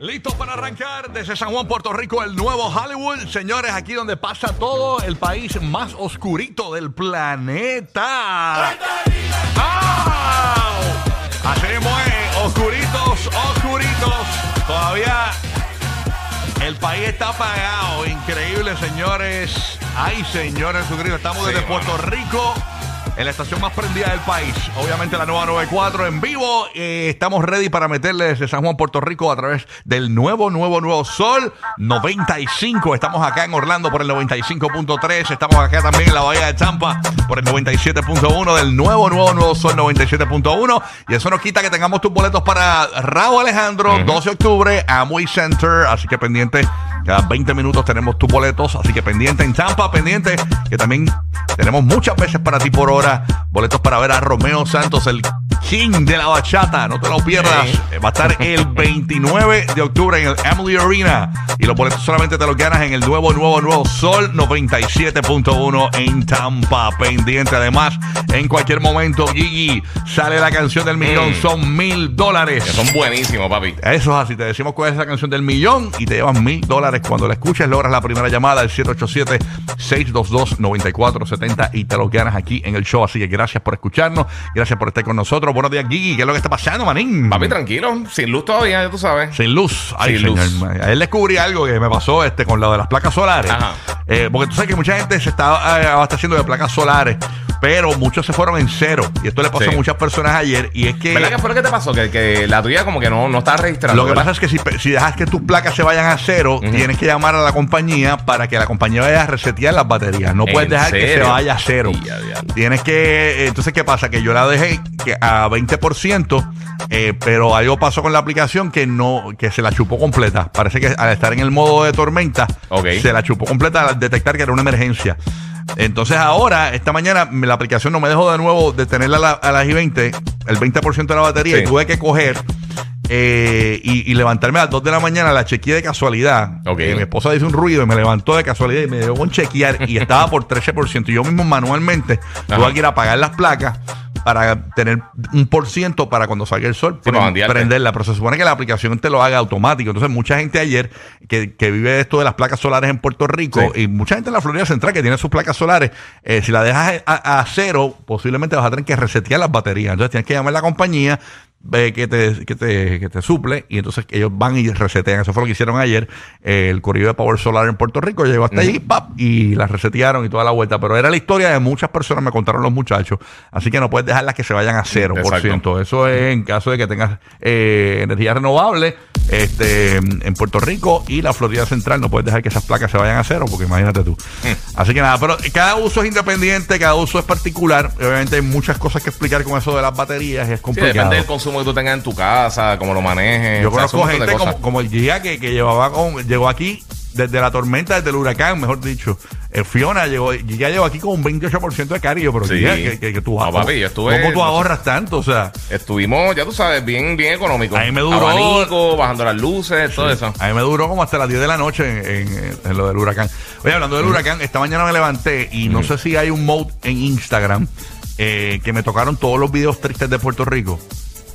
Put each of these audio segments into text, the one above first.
Listo para arrancar desde San Juan, Puerto Rico, el nuevo Hollywood. Señores, aquí donde pasa todo el país más oscurito del planeta. ¡Au! Así mismo es, oscuritos, oscuritos. Todavía el país está apagado. Increíble, señores. Ay, señores. Estamos desde Puerto Rico. En la estación más prendida del país, obviamente la nueva 94 en vivo. Eh, estamos ready para meterle desde San Juan, Puerto Rico, a través del nuevo, nuevo, nuevo Sol 95. Estamos acá en Orlando por el 95.3. Estamos acá también en la Bahía de Tampa por el 97.1 del nuevo, nuevo, nuevo Sol 97.1. Y eso nos quita que tengamos tus boletos para Raúl Alejandro, 12 de octubre, Amway Center. Así que pendiente, cada 20 minutos tenemos tus boletos. Así que pendiente en Tampa, pendiente, que también tenemos muchas veces para ti por hora. Boletos para ver a Romeo Santos, el king de la bachata. No te lo pierdas. Va a estar el 29 de octubre en el Emily Arena. Y los boletos solamente te los ganas en el nuevo, nuevo, nuevo Sol 97.1 en Tampa. Pendiente. Además, en cualquier momento, Gigi, sale la canción del millón. Mm. Son mil dólares. Son buenísimos, papi. Eso es así, te decimos cuál es la canción del millón y te llevan mil dólares. Cuando la escuches, logras la primera llamada al 787-622-9470 y te lo ganas aquí en el show. Así que gracias por escucharnos, gracias por estar con nosotros. Buenos días, Gigi. ¿Qué es lo que está pasando, manín? Papi, tranquilo. Sin luz todavía, ya tú sabes. Sin luz. Ay, Sin señor. luz. Ayer descubrí algo que me pasó este, con lo de las placas solares. Ajá. Eh, porque tú sabes que mucha gente se está eh, abasteciendo de placas solares, pero muchos se fueron en cero. Y esto le pasó Sí. a muchas personas ayer. Y es que. ¿Verdad que fue lo que te pasó? Que, que la tuya como que no, no está registrada. Lo que ¿verdad? pasa es que si, si dejas que tus placas se vayan a cero, tienes que llamar a la compañía para que la compañía vaya a resetear las baterías. No ¿En puedes dejar que se vaya a cero. Ya, ya. Tienes que. Entonces, ¿qué pasa? Que yo la dejé que a 20%, eh, pero algo pasó con la aplicación que no que se la chupó completa. Parece que al estar en el modo de tormenta, se la chupó completa al detectar que era una emergencia. Entonces ahora, esta mañana, la aplicación no me dejó de nuevo de tenerla a, la- a las I-20, el 20% de la batería, Sí. y tuve que coger eh, y, y levantarme a las 2 de la mañana, la chequeé de casualidad. Ok. Eh, mi esposa dice un ruido y me levantó de casualidad y me dio con chequear y estaba por 13%. Y yo mismo manualmente Ajá. tuve que ir a pagar las placas para tener un por ciento para cuando salga el sol, prenderla. Pero se supone que la aplicación te lo haga automático. Entonces, mucha gente ayer que, que vive de esto de las placas solares en Puerto Rico Sí. y mucha gente en la Florida Central que tiene sus placas solares, eh, si la dejas a, a cero, posiblemente vas a tener que resetear las baterías. Entonces, tienes que llamar a la compañía eh, que, te, que, te, que te suple y entonces ellos van y resetean. Eso fue lo que hicieron ayer. eh, el corrido de Power Solar en Puerto Rico llegó hasta allí pap, y las resetearon y toda la vuelta. Pero era la historia de muchas personas, me contaron los muchachos. Así que no puedes dejarlas que se vayan a cero por Exacto. ciento. Eso es en caso de que tengas eh, energía renovable este, en Puerto Rico y la Florida Central. No puedes dejar que esas placas se vayan a cero, porque imagínate tú. Así que nada, pero cada uso es independiente, cada uso es particular. Obviamente hay muchas cosas que explicar con eso de las baterías y es Sí, complicado. depende del consumo que tú tengas en tu casa, cómo lo manejes. Yo o sea, conozco gente como, como el Giga que, que llevaba con, llegó aquí desde la tormenta, desde el huracán, mejor dicho. Eh, Fiona llegó, Giga llegó aquí con un 28% de cardio, pero Sí. Que, que, que tú, No, papi, yo estuve- ¿cómo tú ahorras tanto? O sea, Estuvimos, ya tú sabes, bien, bien económicos. A mí me duró- Abanico, bajando las luces, todo eso. A mí me duró como hasta las 10 de la noche en, en- en lo del huracán. Oye, hablando del huracán, esta mañana me levanté y no sé si hay un mode en Instagram eh, que me tocaron todos los videos tristes de Puerto Rico.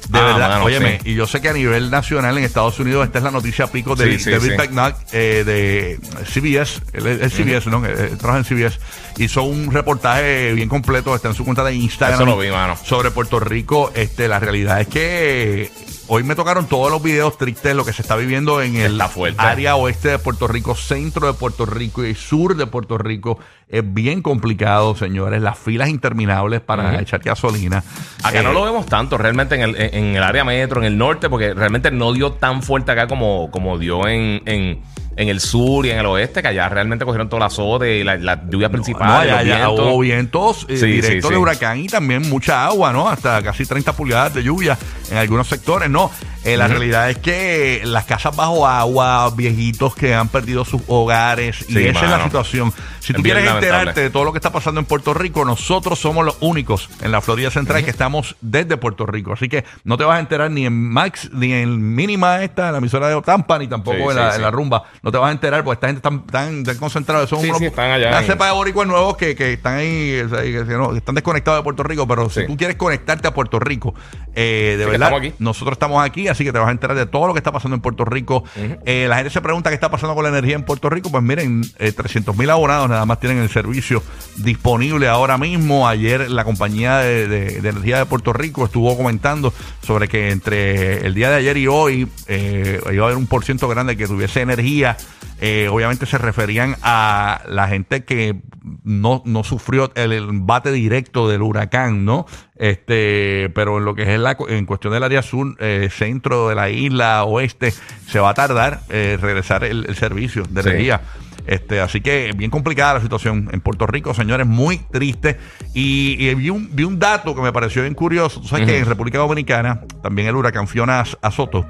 De Ah, verdad, mano, óyeme, sí. y yo sé que a nivel nacional en Estados Unidos esta es la noticia pico de Sí, sí, David sí. Becknock eh, de CBS, él es es CBS, ¿no? Eh, trabaja en CBS. Hizo un reportaje bien completo, está en su cuenta de Instagram. Eso lo vi, mano. Sobre Puerto Rico, este, la realidad es que hoy me tocaron todos los videos tristes, lo que se está viviendo en el Está fuerte. área oeste de Puerto Rico, centro de Puerto Rico y sur de Puerto Rico. Es bien complicado, señores. Las filas interminables para Ujú. echar gasolina. Acá Eh, no lo vemos tanto realmente en el, en el área metro, en el norte, porque realmente no dio tan fuerte acá como, como dio en, en, en el sur y en el oeste, que allá realmente cogieron todo el azote y la, la lluvia principal. No, y allá, los vientos. hubo vientos eh, Sí, directos sí, de sí. huracán y también mucha agua, ¿no? Hasta casi 30 pulgadas de lluvia en algunos sectores, ¿no? Eh, la realidad es que las casas bajo agua, viejitos que han perdido sus hogares, y esa es la situación. Si tú Es quieres lamentable. enterarte de todo lo que está pasando en Puerto Rico, nosotros somos los únicos en la Florida Central que estamos desde Puerto Rico. Así que no te vas a enterar ni en Max, ni en Mínima esta, la emisora de Tampa, ni tampoco en, la, en la rumba. No te vas a enterar porque esta gente tan, tan, tan concentrada. Son Sí, unos- sí, están allá en- cepa de boricuas nuevos que, que están ahí, o sea, que, no, están desconectados de Puerto Rico. Pero si tú quieres conectarte a Puerto Rico, eh, de verdad, estamos nosotros estamos aquí, así que te vas a enterar de todo lo que está pasando en Puerto Rico. Eh, la gente se pregunta qué está pasando con la energía en Puerto Rico. Pues miren, eh, 300 mil abonados nada más tienen el servicio disponible ahora mismo. Ayer la compañía de, de- de energía de Puerto Rico estuvo comentando sobre que entre el día de ayer y hoy eh, iba a haber un por ciento grande que tuviese energía. Eh, obviamente se referían a la gente que no, no sufrió el embate directo del huracán, ¿no? Este, pero en lo que es la, en cuestión del área sur, eh, centro de la isla, oeste, se va a tardar eh, regresar el, el servicio de Sí. energía. Este, así que bien complicada la situación en Puerto Rico, señores, muy triste. Y, y vi, un, vi un dato que me pareció bien curioso. Tú sabes que en República Dominicana también el huracán Fiona az- azotó.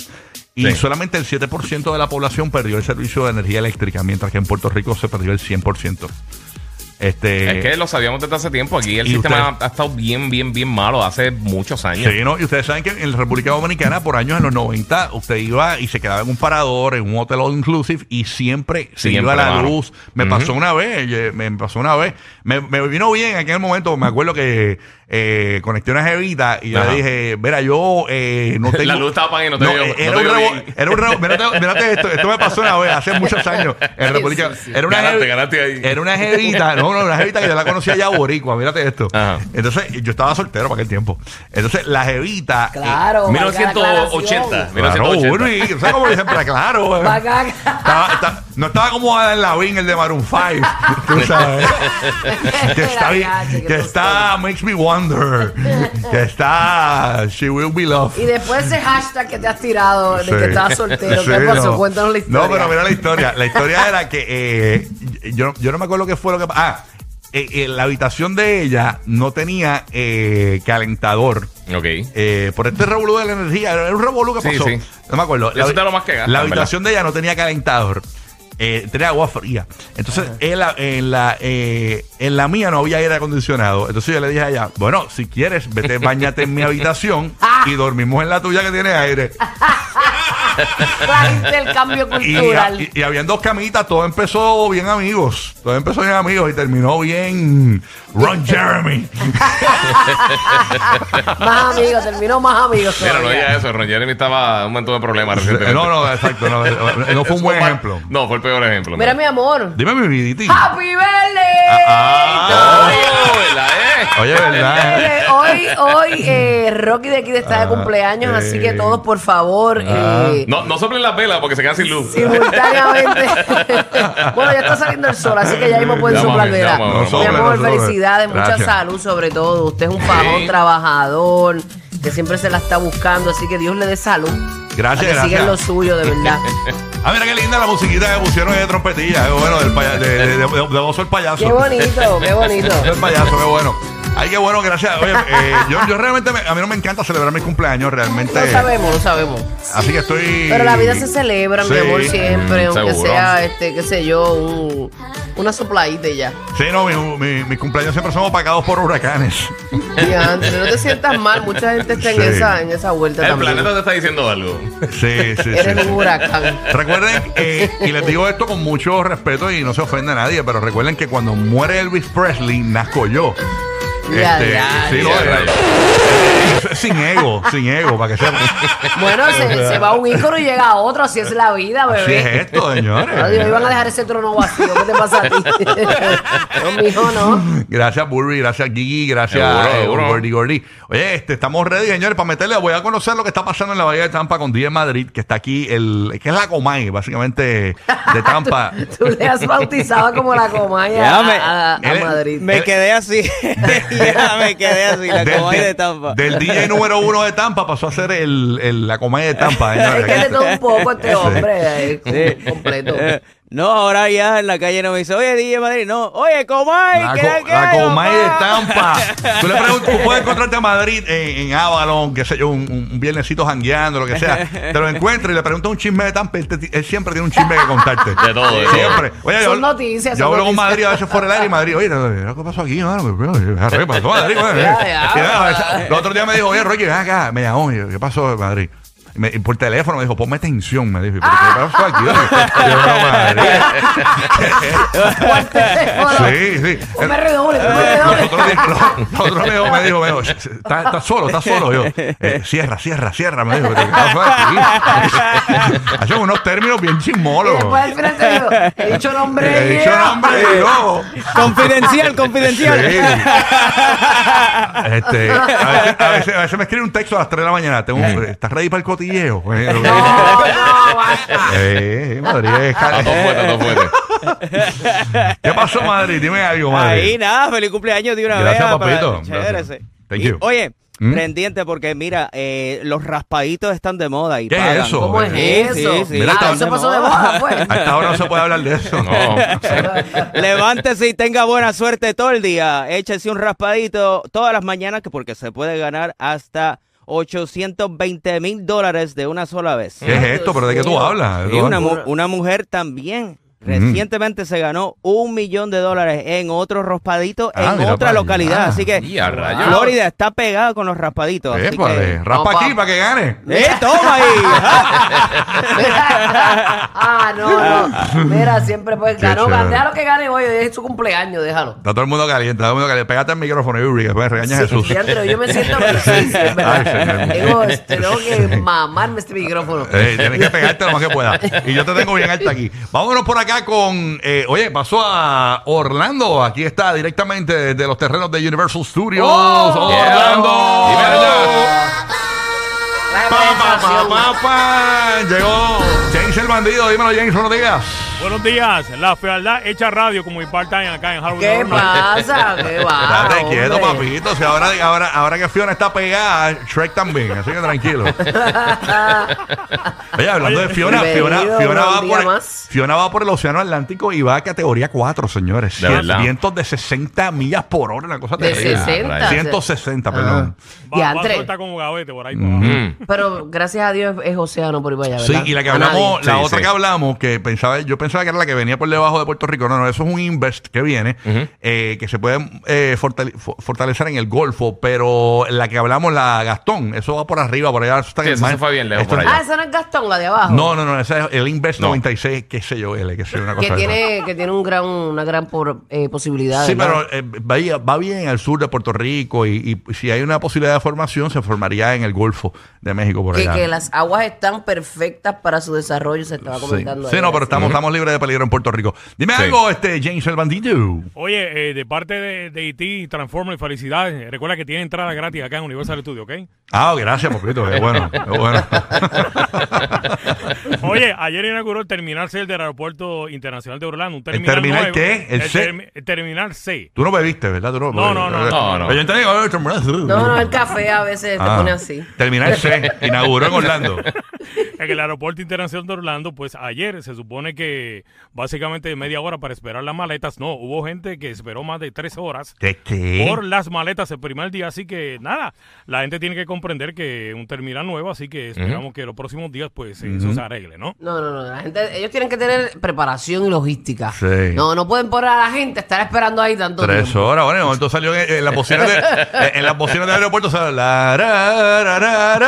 Y Sí. solamente el 7% de la población perdió el servicio de energía eléctrica, mientras que en Puerto Rico se perdió el 100%. Este, Es que lo sabíamos desde hace tiempo. Aquí el ¿Y sistema ustedes? ha, ha estado bien, bien, bien malo hace muchos años. Sí, ¿no? Y ustedes saben que en la República Dominicana, por años en los 90, usted iba y se quedaba en un parador, en un hotel all inclusive, y siempre se Siempre, iba la mano. luz. Me Ujú. pasó una vez, eh, me pasó una vez. Me, me vino bien en aquel momento, me acuerdo que eh, conecté una jevita y yo le dije, mira, yo eh, no tengo... La luz estaba apagada y no te dio- eh, no era, te un rebo- era un rebo- mírate, mírate esto, esto me pasó una vez, hace muchos años, en República... Era una Ganaste, jevi- ganaste ahí. Era una jevita, no, no, una jevita que yo la conocía ya boricua, mírate esto. Ajá. Entonces, yo estaba soltero para aquel tiempo. Entonces, la jevita. eh, Claro. la 1980. aclaración. Claro, 1980. Uri, ¿sabes cómo siempre? Claro. eh. Estaba- está- no estaba como Adam Lavín, el de Maroon 5. Tú sabes. que está, que Makes Me Wonder. que está She Will Be Loved. Y después ese hashtag que te has tirado de Sí. que estabas soltero, Sí, ¿qué pasó? no. Cuéntanos la historia. No, pero mira la historia. La historia era que eh, yo, yo no me acuerdo qué fue lo que pasó. Ah, eh, eh, la habitación de ella no tenía eh, calentador. Ok. Eh, por este revolú de la energía, era un revolú que Sí, pasó. sí. No me acuerdo. Eso es de lo más que gastan, La ¿verdad? habitación de ella no tenía calentador. Eh, tenía agua fría. Entonces, en, la, en, la, eh, en la mía no había aire acondicionado. Entonces yo le dije a ella, bueno, si quieres, vete, bañate en mi habitación y dormimos en la tuya que tiene aire. Trajiste el cambio Y, cultural. y, y habían dos camitas, todo empezó bien amigos. Todo empezó bien amigos y terminó bien Ron Jeremy. más amigos, terminó más amigos. Mira, no todavía. diga eso. Ron Jeremy estaba en un montón de problemas recientemente. no, no, exacto. No, no fue un buen ejemplo. No, fue el peor ejemplo. Mira, no. mi amor. Dime mi viditi. ¡Happy birthday! Ah, Oh, ¿verdad, eh? Oye, ¿verdad? Hoy, hoy, eh, Rocky de aquí está de cumpleaños, eh. así que todos, por favor, Ah. eh, No, no soplen las velas porque se quedan sin luz. simultáneamente. bueno, ya está saliendo el sol, así que ya mismo pueden soplar mami, vela. ya, mami, Mi no sople, amor, no felicidades, mucha salud sobre todo. Usted es un fajón Sí. trabajador, que siempre se la está buscando, así que Dios le dé salud. Gracias, que sigan lo gracias. suyo, de verdad. Ah, mira qué linda la musiquita que pusieron de trompetilla. Qué bueno, del paya- de, de, de, de, Bozo el payaso. Qué bonito, qué bonito. El payaso, qué bueno. Ay, qué bueno, gracias. Oye, eh, yo, yo realmente, me- a mí no me encanta celebrar mis cumpleaños, realmente. Lo sabemos, lo sabemos. Así que estoy. Pero la vida se celebra, mi Sí. amor, siempre, Mm, aunque seguro. sea, este, qué sé yo, un, una sopladita y ya. Sí, no, mi- mi- mis cumpleaños siempre son opacados por huracanes. Y antes, no te sientas mal, mucha gente está en Sí. esa, en esa vuelta El también. planeta te está diciendo algo. Sí, sí, sí. Eres un huracán. Recuerden, eh, y les digo esto con mucho respeto y no se ofende a nadie, pero recuerden que cuando muere Elvis Presley, nazco yo. Ya, Este, ya, sí, ya. no, Ya, eh, eh, sin ego, sin ego, para que sepan. Bueno, se, se va un ícono y llega otro, así es la vida, Así es bebé. esto, señores. Adiós, iban a dejar ese trono vacío. ¿Qué te pasa a ti? no, mijo, no. Gracias, Burby, gracias, Gigi, gracias, Seguro, eh, seguro. Gordy Gordy. Oye, este, estamos ready, señores, para meterle. Voy a conocer lo que está pasando en la Bahía de Tampa con DJ Madrid, que está aquí, el, que es la Comay, básicamente, de Tampa. Tú le has bautizado como la comaya Ya a, me- a- a Él- Madrid. Me quedé así. Ya me quedé así, la Del- comay del- de Tampa. Del DJ número uno de Tampa pasó a ser el, el- la Comay de Tampa, señores. Es que de todo un poco este Sí. hombre, eh, Sí. completo. No, ahora ya en la calle no me dice, oye, DJ Madrid, no, oye, Comay, La, ¿qué co- la Comay de? Tampa. Tú le preguntas, tú puedes encontrarte a Madrid en, en Avalon, qué sé yo, un, un viernesito jangueando, lo que sea. Te lo encuentras y le preguntas un chisme de Tampa. Él, te- él siempre tiene un chisme que contarte. De todo, de todo. Siempre. Oye, Son yo, noticias, Yo son hablo con noticias. Madrid a veces fuera del aire y Madrid, oye, ¿qué pasó aquí? mano? ¿Qué pasó Madrid? El otro día me dijo, oye, Rocky, ven acá. Me llamó, ¿qué pasó en Madrid? Y me- por teléfono me dijo, ponme tensión. Me dijo, ¿pero qué pasó aquí? Yo, no, Madrid. ¿Cuál teléfono? Sí, sí. Ponme redoble. Nosotros me dijo, me dijo, me dijo, ¿estás solo, estás solo. Yo, eh, cierra, cierra, cierra. Me dijo, ¿qué pasó aquí? Hacen unos términos bien Y chismolos. después al final te digo, he dicho nombre. He dicho nombre yo. Confidencial, confidencial. Sí. Este, a, veces, a, veces, a veces me escribe un texto a las 3 de la mañana. Tengo un- ¿Estás ready para el cotilleo? No, no, basta. Eh, Madrid, es cal- todo fuerte, a todo fuerte. ¿Qué pasó, Madrid? Dime algo, Madrid. Ahí nada, feliz cumpleaños de una Gracias, vez. para- papito. Chévere, Gracias. sí. Thank Y, you. Oye, ¿Mm? pendiente porque mira, eh, los raspaditos están de moda y ¿Qué es pagan. eso? ¿Cómo es Sí, eso? sí, sí, Mira, ah, están eso de pasó de moda. moda, pues. A esta hora no se puede hablar de eso. No. Levántese y tenga buena suerte todo el día. Échese un raspadito todas las mañanas que porque se puede ganar hasta 820 mil dólares de una sola vez. ¿Qué es esto? ¿Pero de qué tú hablas? Y una, mu- una mujer también recientemente se ganó un millón de dólares en otro raspadito Ah, en otra localidad. Así que. Florida está pegada con los raspaditos. Así que... raspa No, aquí pa- para que gane. ¡Eh, toma ahí! ah, no, no. Mira, siempre pues ganó. Déjalo que gane hoy, es su cumpleaños, déjalo. Está todo el mundo caliente, está todo el mundo caliente. Pégate el micrófono, Yuri, que después regaña a Jesús. Sí, Andrew, yo me siento es verdad. Señor. Tengo, que mamarme este micrófono. Eh, tienes que pegarte lo más que puedas. Y yo te tengo bien alta aquí. Vámonos por acá con. eh, oye, pasó a Orlando. Aquí está directamente desde los terrenos de Universal Studios. Oh, Orlando. Dime allá. Trae Pa, pa, presentación. pa, pa, pa. Llegó James el bandido. Dímelo, James, buenos días. Buenos días, la fealdad hecha radio como mi part-time acá en Harvard. ¿Qué pasa? ¿Qué va? Estate quieto, Ah, papito. Si ahora, ahora, ahora que Fiona está pegada, Shrek también. Así que tranquilo. Oye, hablando de Fiona, Fiona, Fiona, va por más. Fiona va por el Océano Atlántico y va a categoría 4, señores. De verdad. Vientos de 60 millas por hora, una cosa De terrible. 60. 160, perdón. Va, va a Diantre. soltar como gavete por ahí. Mm. Pero gracias a Dios es océano por ahí para allá, Sí, ¿verdad? y la que hablamos, la Sí, otra sí. que hablamos, que pensaba, yo pensaba que era la que venía por debajo de Puerto Rico. No, no, eso es un invest que viene, eh, que se puede eh, fortale- fo- fortalecer en el Golfo, pero la que hablamos, la Gastón, eso va por arriba, por allá. Eso está Sí, el eso se fue bien lejos por allá. Ah, esa no es Gastón, la de abajo. No, no, no, ese es el Invest No. 96, qué sé yo, L, que sé yo, una cosa que esa. tiene, que tiene un gran, una gran por- eh, posibilidad. Sí, ¿verdad? pero eh, va, bien- va bien al sur de Puerto Rico y, y si hay una posibilidad de formación, se formaría en el Golfo de México por que, allá. que las aguas están perfectas para su desarrollo, se estaba comentando. Sí, ahí. no, pero estamos, estamos libres de peligro en Puerto Rico. Dime Sí. algo, este James el bandido. Oye, eh, de parte de, de IT, Transformer, felicidades. Recuerda que tiene entrada gratis acá en Universal Studio, ¿ok? Ah, gracias, papito. Qué bueno, qué bueno. Oye, ayer inauguró el Terminal C del aeropuerto internacional de Orlando. Un terminal terminal nuevo. qué? ¿El C? termi- el Terminal C. Tú no bebiste, ¿verdad? Tú no, No, no, no, no, terminal C. No, no, el café a veces Ah, te pone así. Terminal C, inauguró en Orlando. En el aeropuerto internacional de Orlando, pues ayer se supone que básicamente media hora para esperar las maletas. No, hubo gente que esperó más de tres horas por las maletas el primer día. Así que nada, la gente tiene que comprender que un terminal nuevo, así que esperamos que los próximos días pues eso se arregle, ¿no? No, no, no. La gente, ellos tienen que tener preparación y logística. Sí. No, no pueden poner a la gente estar esperando ahí tanto Tres tiempo. horas, bueno, en el momento salió en, en las bocinas de, en, en las bocinas del aeropuerto salió la ra, ra, ra,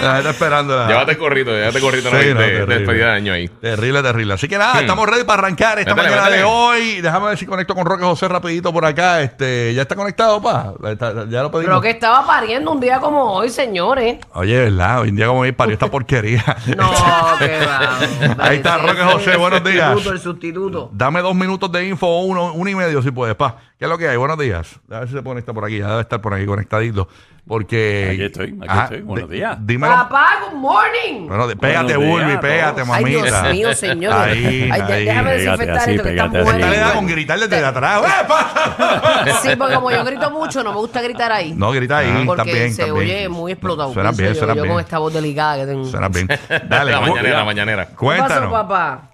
La gente esperando la- Llévate corrito, llévate corrito Sí, no, de, no, de terrible. despedida de año ahí. Terrible, terrible. Así que nada, estamos ready para arrancar esta Métele, mañana de hoy. Déjame ver si conecto con Roque José rapidito por acá. Este, ¿ya está conectado, pa? Está- ya lo pedimos. Pero que estaba pariendo un día como hoy, señores. Oye, ¿verdad? Hoy en día como mi parió esta porquería. No, que va. Ahí está, Roque José, el buenos días. sustituto, El sustituto. Dame dos minutos de info, uno, uno y medio si puedes, pa. ¿Qué es lo que hay? Buenos días. A ver si se conecta por aquí. Ya debe estar por aquí conectadito. Porque. Aquí estoy, aquí Ajá, estoy. Buenos días. Dímelo. Papá, good morning. Bueno, de- pégate, días Bulbi, pégate. Ay, mamita. Dios mío, señor. Ahí, Ay, ahí. déjame Pégate desinfectar así, esto que está pégate así. Esta con gritar desde atrás. ¡Eh, pasa! Sí, porque como yo grito mucho, no me gusta gritar ahí. No, grita ahí. Porque también, se también. oye muy explotado. Suena pienso bien, yo, suena yo bien. con esta voz delicada que tengo. Suena bien. Dale, la cu- mañanera, la mañanera. ¿Qué pasó, cuéntanos. papá?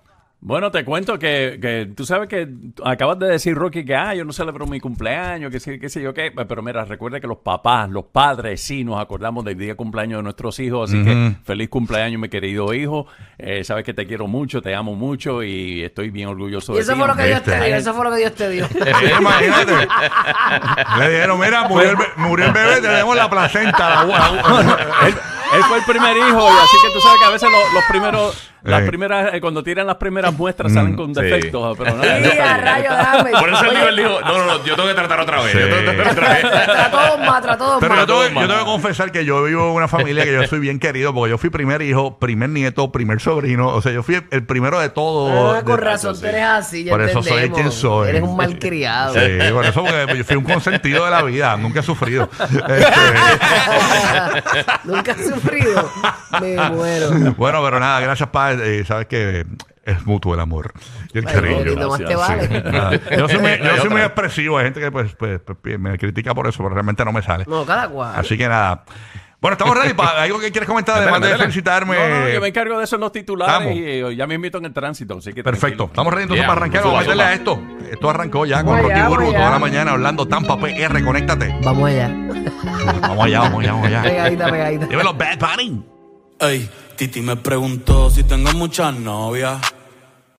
Bueno, te cuento que, que tú sabes que acabas de decir, Rocky, que ah, yo no celebro mi cumpleaños, que sí, qué sé yo qué. Pero mira, recuerda que los papás, los padres, sí nos acordamos del día de cumpleaños de nuestros hijos. Así que feliz cumpleaños, mi querido hijo. Eh, sabes que te quiero mucho, te amo mucho y estoy bien orgulloso Y de eso ti. fue lo que Dios te dio, eso fue lo que Dios te dio. Eh, imagínate. Le dijeron, mira, murió el, bebé, tenemos la placenta. La, gua- él, él fue el primer hijo y así que tú sabes que a veces los, los primeros, las Eh. primeras, eh, cuando tiran las primeras muestras salen con sí. defectos, pero nada. Sí, a rayo, déjame. Por eso el Oye, nivel dijo, no, no, no, yo tengo que tratar otra vez. Sí. Yo tengo que tratar otra vez. Trató dos más, trató dos Pero más. yo tengo, Toma. yo tengo que confesar que yo vivo en una familia que yo soy bien querido porque yo fui primer hijo, primer nieto, primer sobrino. O sea, yo fui el, primero de todo. Ah, con de- razón, tú eres así, ya Por eso soy entendemos. quien soy. Eres un malcriado. Sí, por eso porque yo fui un consentido de la vida, nunca he sufrido. Este, Nunca has sufrido. Me muero. bueno, pero nada, gracias, padre. Eh, sabes que es mutuo el amor y el Ay, cariño. Jorito, más te Gracias, vale. sí. Nada. Yo soy, muy, yo Hay soy muy otra. expresivo, hay gente que pues, pues, pues, me critica por eso, pero realmente no me sale. No, cada cual. Así que nada. Bueno, estamos ready para algo que quieres comentar, además de felicitarme. No, no, yo me encargo de eso en los titulares Vamos. y eh, ya me invito en el tránsito. Así que Perfecto. tranquilo. Estamos ready entonces Yeah, para arrancar. Vamos a meterle a esto. Esto arrancó ya con Vamos Rocky allá, Burbu vamos toda allá. la mañana hablando Tampa PR. Conéctate. Vamos allá. Vamos allá, vamos allá, vamos allá. Pegadita, pegadita. Dímelo, Bad Bunny. Ey, Titi me preguntó si tengo muchas novias.